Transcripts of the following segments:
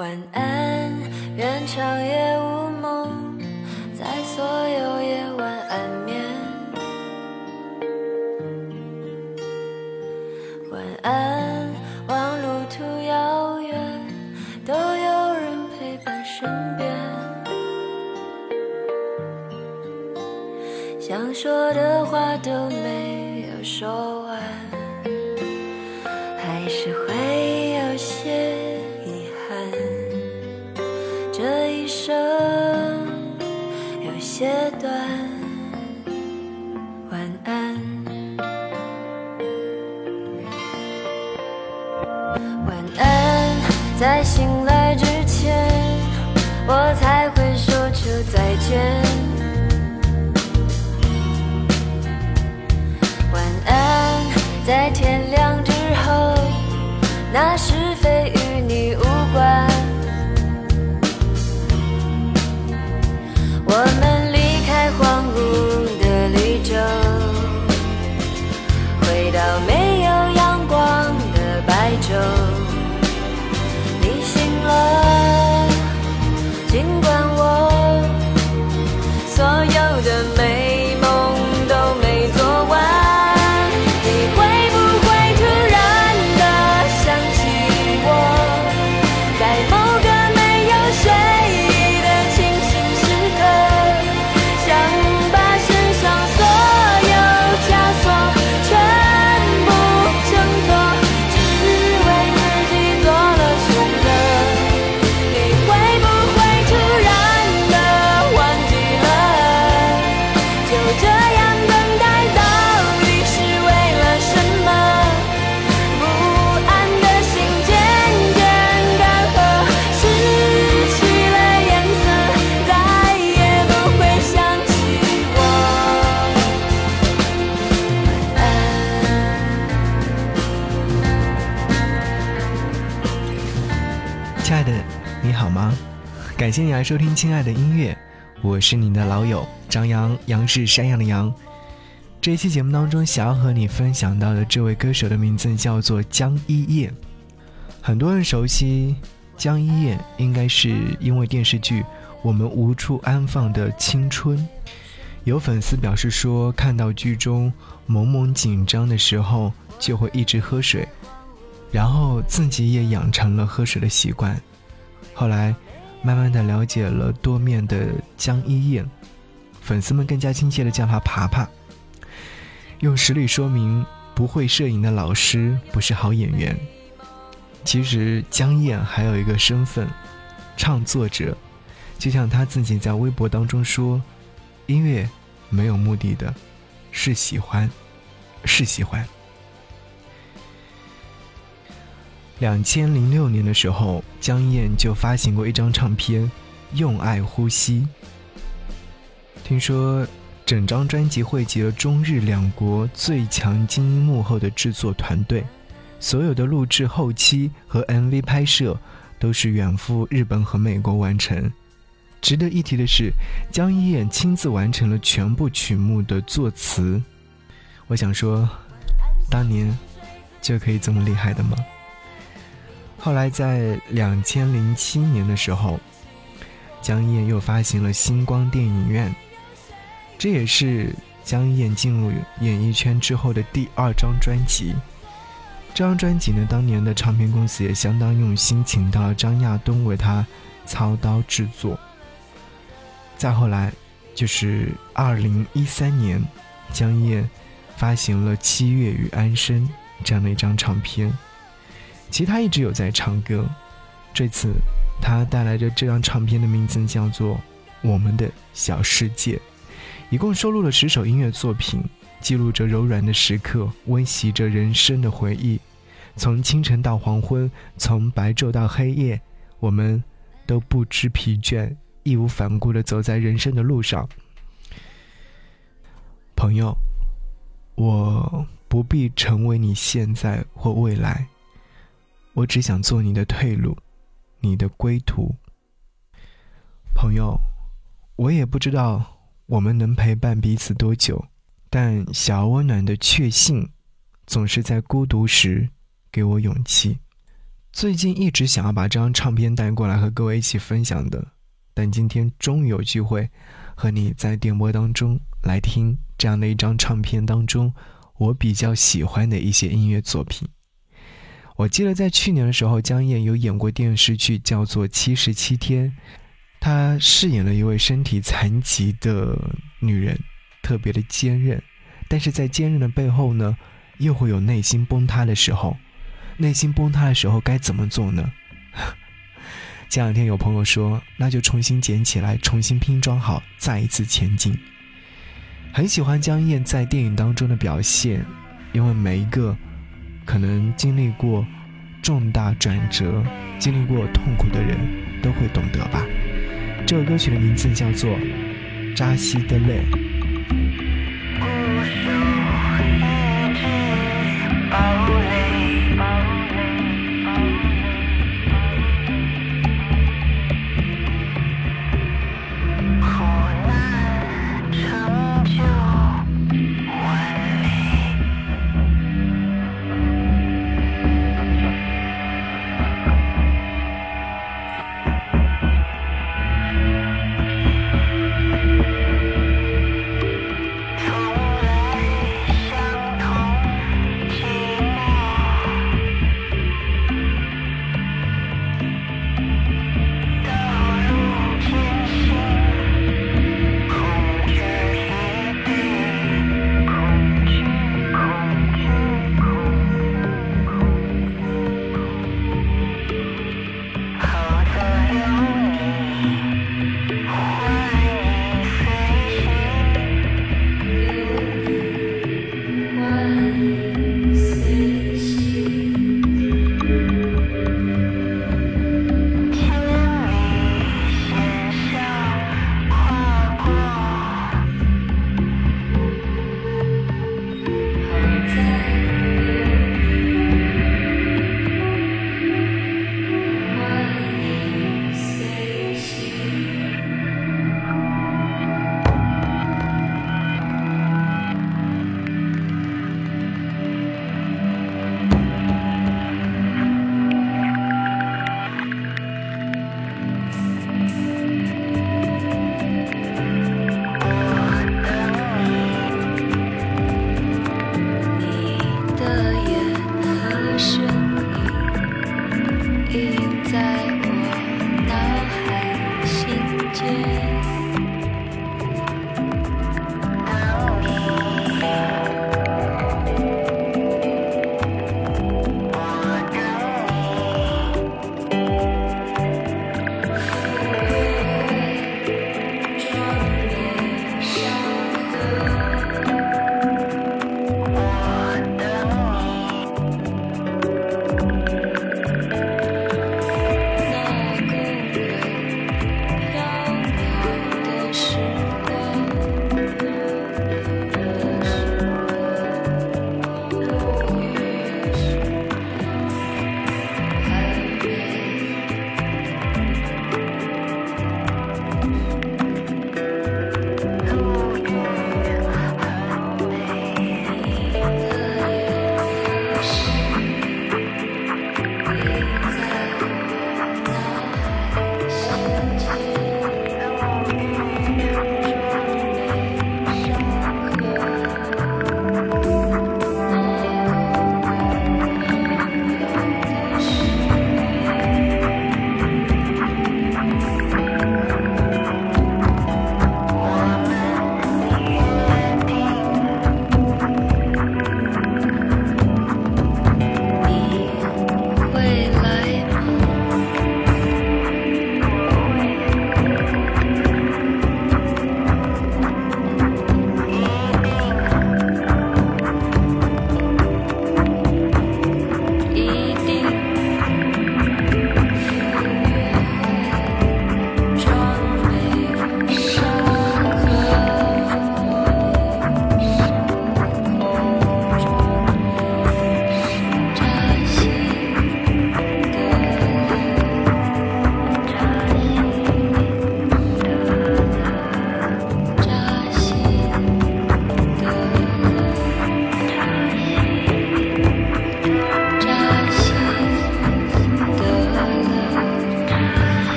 晚安，愿长夜无梦，在所有夜晚安眠。晚安，望路途遥远，都有人陪伴身边。想说的话都没有说那是感谢你来收听《亲爱的音乐》，我是你的老友张扬，杨是山羊的羊。这一期节目当中，想要和你分享到的这位歌手的名字叫做江一燕。很多人熟悉江一燕，应该是因为电视剧《我们无处安放的青春》。有粉丝表示说，看到剧中萌萌紧张的时候，就会一直喝水。然后自己也养成了喝水的习惯，后来慢慢的了解了多面的江一燕，粉丝们更加亲切的叫她爬爬。用实力说明，不会摄影的老师不是好演员。其实江一燕还有一个身份，唱作者，就像她自己在微博当中说：“音乐没有目的的，是喜欢，是喜欢。”两千零六年的时候，江一燕就发行过一张唱片《用爱呼吸》。听说整张专辑汇集了中日两国最强精英幕后的制作团队，所有的录制、后期和 MV 拍摄都是远赴日本和美国完成。值得一提的是，江一燕亲自完成了全部曲目的作词。我想说，当年就可以这么厉害的吗？后来在两千零七年的时候，江一燕又发行了星光电影院，这也是江一燕进入演艺圈之后的第二张专辑。这张专辑呢，当年的唱片公司也相当用心，请到了张亚东为他操刀制作。再后来，就是二零一三年，江一燕发行了《七月与安生》这样的一张唱片。其实他一直有在唱歌，这次他带来的这张唱片的名字叫做《我们的小世界》，一共收录了十首音乐作品，记录着柔软的时刻，温习着人生的回忆。从清晨到黄昏，从白昼到黑夜，我们都不知疲倦，义无反顾地走在人生的路上。朋友，我不必成为你现在或未来。我只想做你的退路，你的归途。朋友，我也不知道我们能陪伴彼此多久，但小而温暖的确信，总是在孤独时给我勇气。最近一直想要把这张唱片带过来和各位一起分享的，但今天终于有机会和你在电波当中来听这样的一张唱片当中我比较喜欢的一些音乐作品。我记得在去年的时候，江燕有演过电视剧，叫做《七十七天》，她饰演了一位身体残疾的女人，特别的坚韧，但是在坚韧的背后呢，又会有内心崩塌的时候。内心崩塌的时候该怎么做呢？前两天有朋友说，那就重新捡起来，重新拼装好，再一次前进。很喜欢江燕在电影当中的表现，因为每一个可能经历过重大转折、经历过痛苦的人都会懂得吧。这首歌曲的名字叫做《扎西的泪》。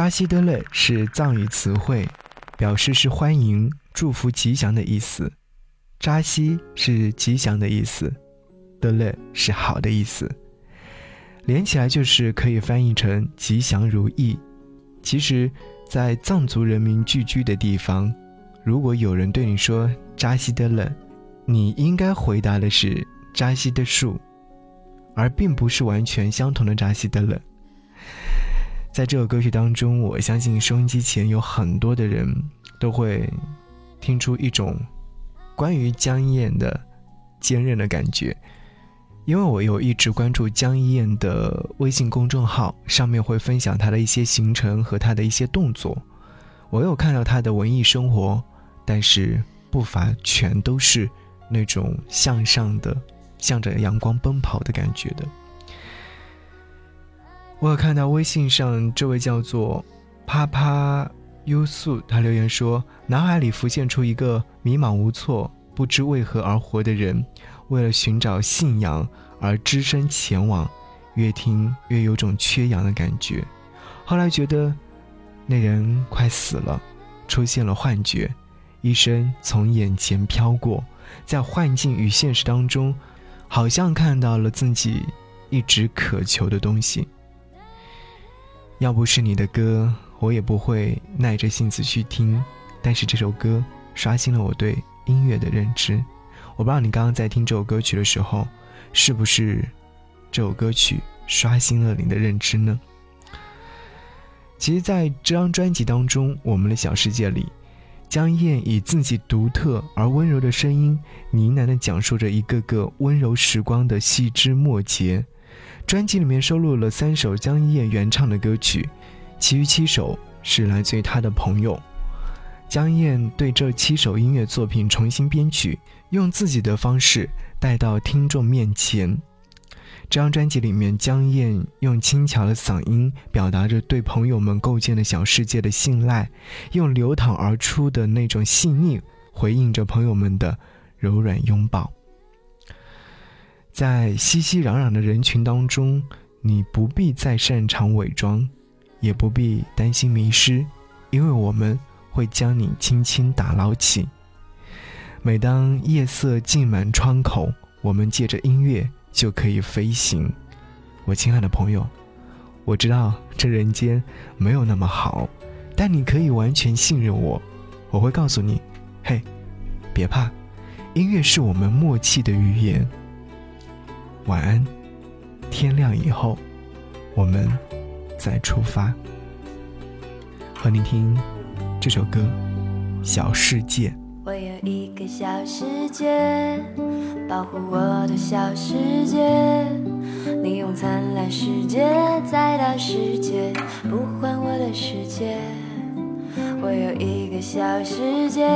扎西德勒是藏语词汇，表示是欢迎、祝福、吉祥的意思。扎西是吉祥的意思，德勒是好的意思，连起来就是可以翻译成吉祥如意。其实，在藏族人民聚居的地方，如果有人对你说扎西德勒，你应该回答的是扎西的树，而并不是完全相同的扎西德勒。在这首歌曲当中，我相信收音机前有很多的人都会听出一种关于江一燕的坚韧的感觉，因为我有一直关注江一燕的微信公众号，上面会分享她的一些行程和她的一些动作，我有看到她的文艺生活，但是步伐全都是那种向上的，向着阳光奔跑的感觉的。我有看到微信上这位叫做“啪啪优素”，他留言说：“脑海里浮现出一个迷茫无措、不知为何而活的人，为了寻找信仰而只身前往，越听越有种缺氧的感觉。后来觉得那人快死了，出现了幻觉，一生从眼前飘过，在幻境与现实当中，好像看到了自己一直渴求的东西。”要不是你的歌，我也不会耐着性子去听。但是这首歌刷新了我对音乐的认知。我不知道你刚刚在听这首歌曲的时候，是不是这首歌曲刷新了你的认知呢？其实，在这张专辑当中，《我们的小世界》里，江燕以自己独特而温柔的声音，呢喃地讲述着一个个温柔时光的细枝末节。专辑里面收录了三首江一燕原唱的歌曲，其余七首是来自于她的朋友。江一燕对这七首音乐作品重新编曲，用自己的方式带到听众面前。这张专辑里面，江一燕用轻巧的嗓音表达着对朋友们构建的小世界的信赖，用流淌而出的那种细腻回应着朋友们的柔软拥抱。在熙熙攘攘的人群当中，你不必再擅长伪装，也不必担心迷失，因为我们会将你轻轻打捞起。每当夜色浸满窗口，我们借着音乐就可以飞行。我亲爱的朋友，我知道这人间没有那么好，但你可以完全信任我。我会告诉你，嘿，别怕，音乐是我们默契的语言。晚安，天亮以后，我们再出发。和你听这首歌《小世界》。我有一个小世界，保护我的小世界，你用灿烂世界再大世界，不还我的世界。我有一个小世界，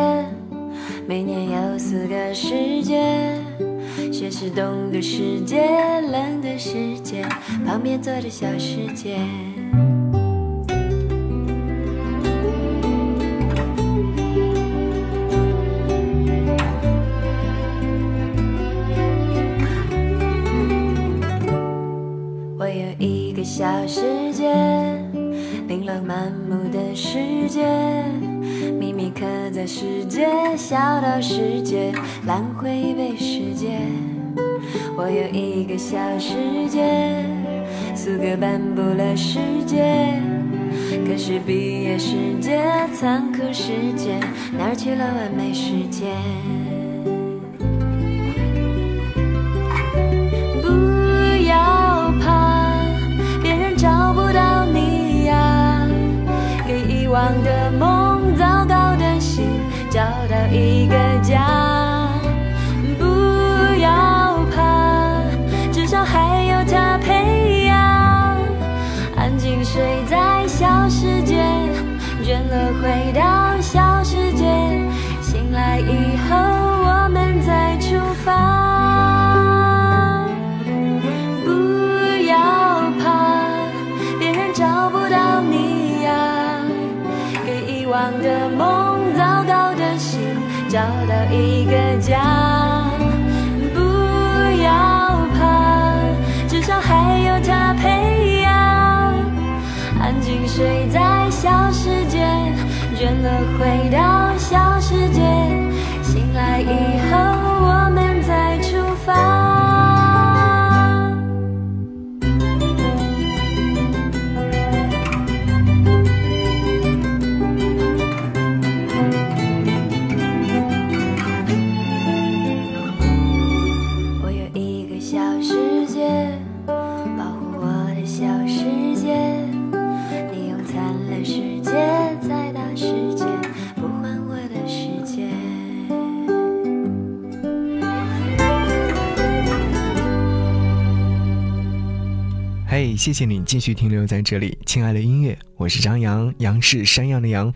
每年有四个世界。雪是冬的世界，冷的世界，旁边坐着小世界。琳琅满目的世界，秘密刻在世界，小到世界，蓝灰背世界。我有一个小世界，苏格颁布了世界，可是毕业世界，残酷世界，哪儿去了完美世界？的梦，谢谢你继续停留在这里，亲爱的音乐，我是张扬，杨是山羊的羊，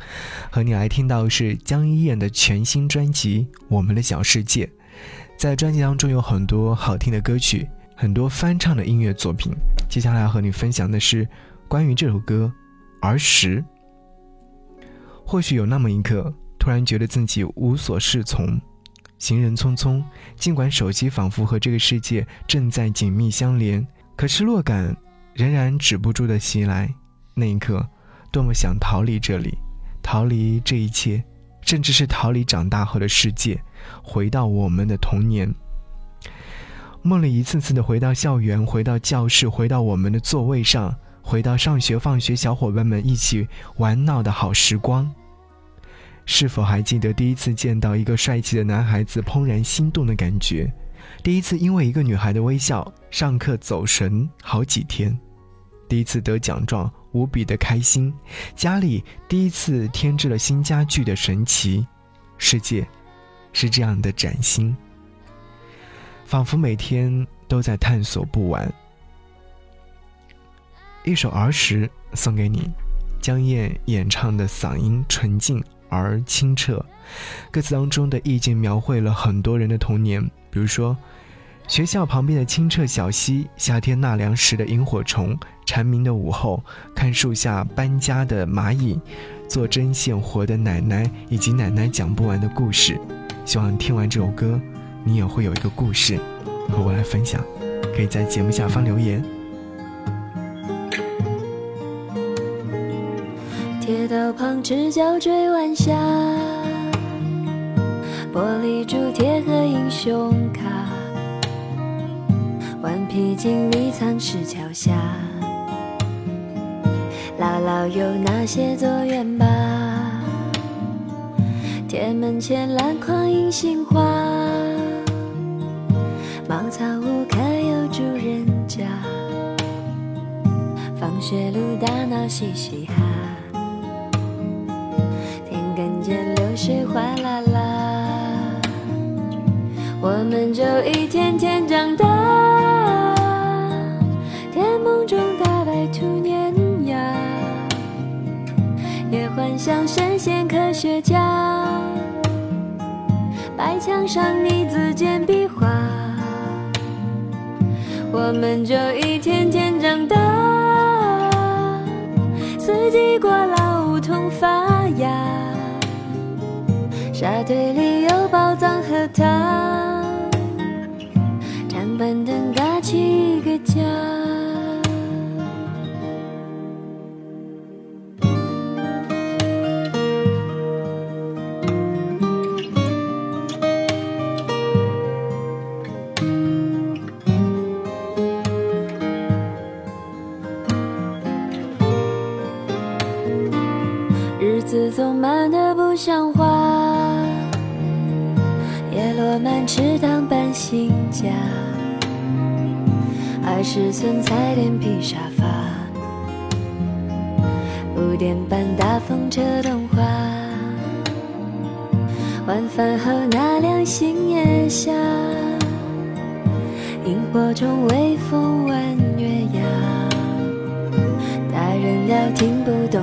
和你来听到是江一燕的全新专辑《我们的小世界》。在专辑当中有很多好听的歌曲，很多翻唱的音乐作品。接下来要和你分享的是关于这首歌《儿时》。或许有那么一刻，突然觉得自己无所适从，行人匆匆，尽管手机仿佛和这个世界正在紧密相连，可失落感仍然止不住的袭来。那一刻，多么想逃离这里，逃离这一切，甚至是逃离长大后的世界，回到我们的童年。梦里一次次的回到校园，回到教室，回到我们的座位上，回到上学放学小伙伴们一起玩闹的好时光。是否还记得第一次见到一个帅气的男孩子怦然心动的感觉？第一次因为一个女孩的微笑上课走神好几天？第一次得奖状无比的开心？家里第一次添置了新家具的神奇？世界是这样的崭新，仿佛每天都在探索不完。一首儿时送给你，江燕演唱的嗓音纯净而清澈，歌词当中的意境描绘了很多人的童年，比如说，学校旁边的清澈小溪，夏天纳凉时的萤火虫，蝉鸣的午后，看树下搬家的蚂蚁，做针线活的奶奶，以及奶奶讲不完的故事。希望听完这首歌，你也会有一个故事和我来分享，可以在节目下方留言。铁道旁赤脚追晚霞，玻璃珠贴和英雄卡，顽皮筋迷藏石桥下，姥姥有那些作业吧？铁门前篮筐银杏花，茅草屋可有住人家？放学路打闹嘻嘻哈。田埂间流水哗啦啦，我们就一天天仙科学家。白墙上泥字简笔画，我们就一天天长大。四季过老，梧桐发芽。沙堆里子总慢得不像话，叶落满池塘搬新家，二十寸彩电皮沙发，五点半大风车动画，晚饭后那辆星夜下，萤火虫微风弯月牙，大人聊听不懂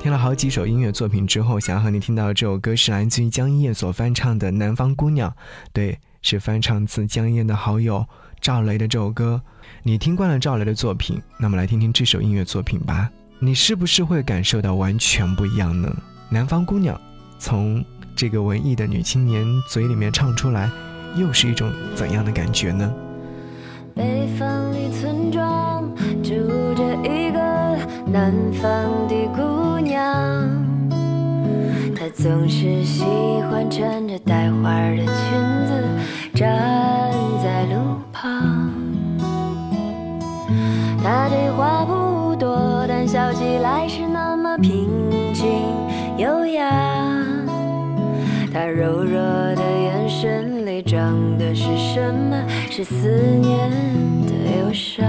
听了好几首音乐作品之后，想要和你听到的这首歌是来自于江一燕所翻唱的《南方姑娘》，对，是翻唱自江一燕的好友赵雷的这首歌。你听惯了赵雷的作品，那么来听听这首音乐作品吧，你是不是会感受到完全不一样呢？《南方姑娘》从这个文艺的女青年嘴里面唱出来，又是一种怎样的感觉呢？北方的村庄住着一个南方的姑娘，她总是喜欢穿着带花的裙子站在路旁。她的话不多，但笑起来是那么平静优雅。她柔弱的眼神里装的是什么？是思念的忧伤。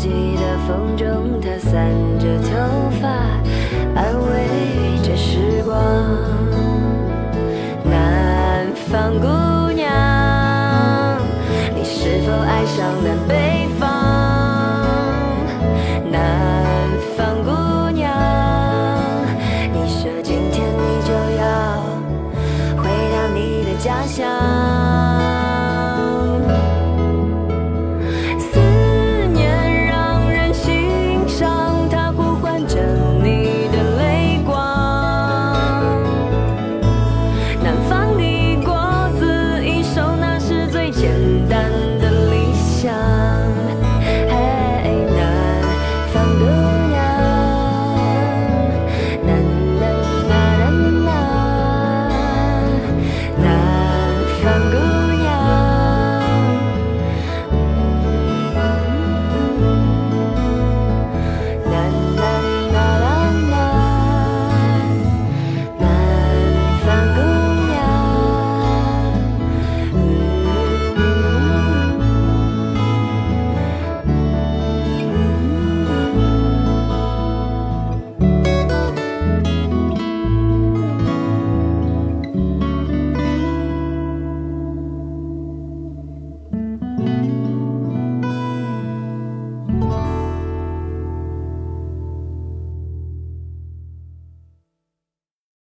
四季的风中，她散着头发，安慰着时光。南方姑。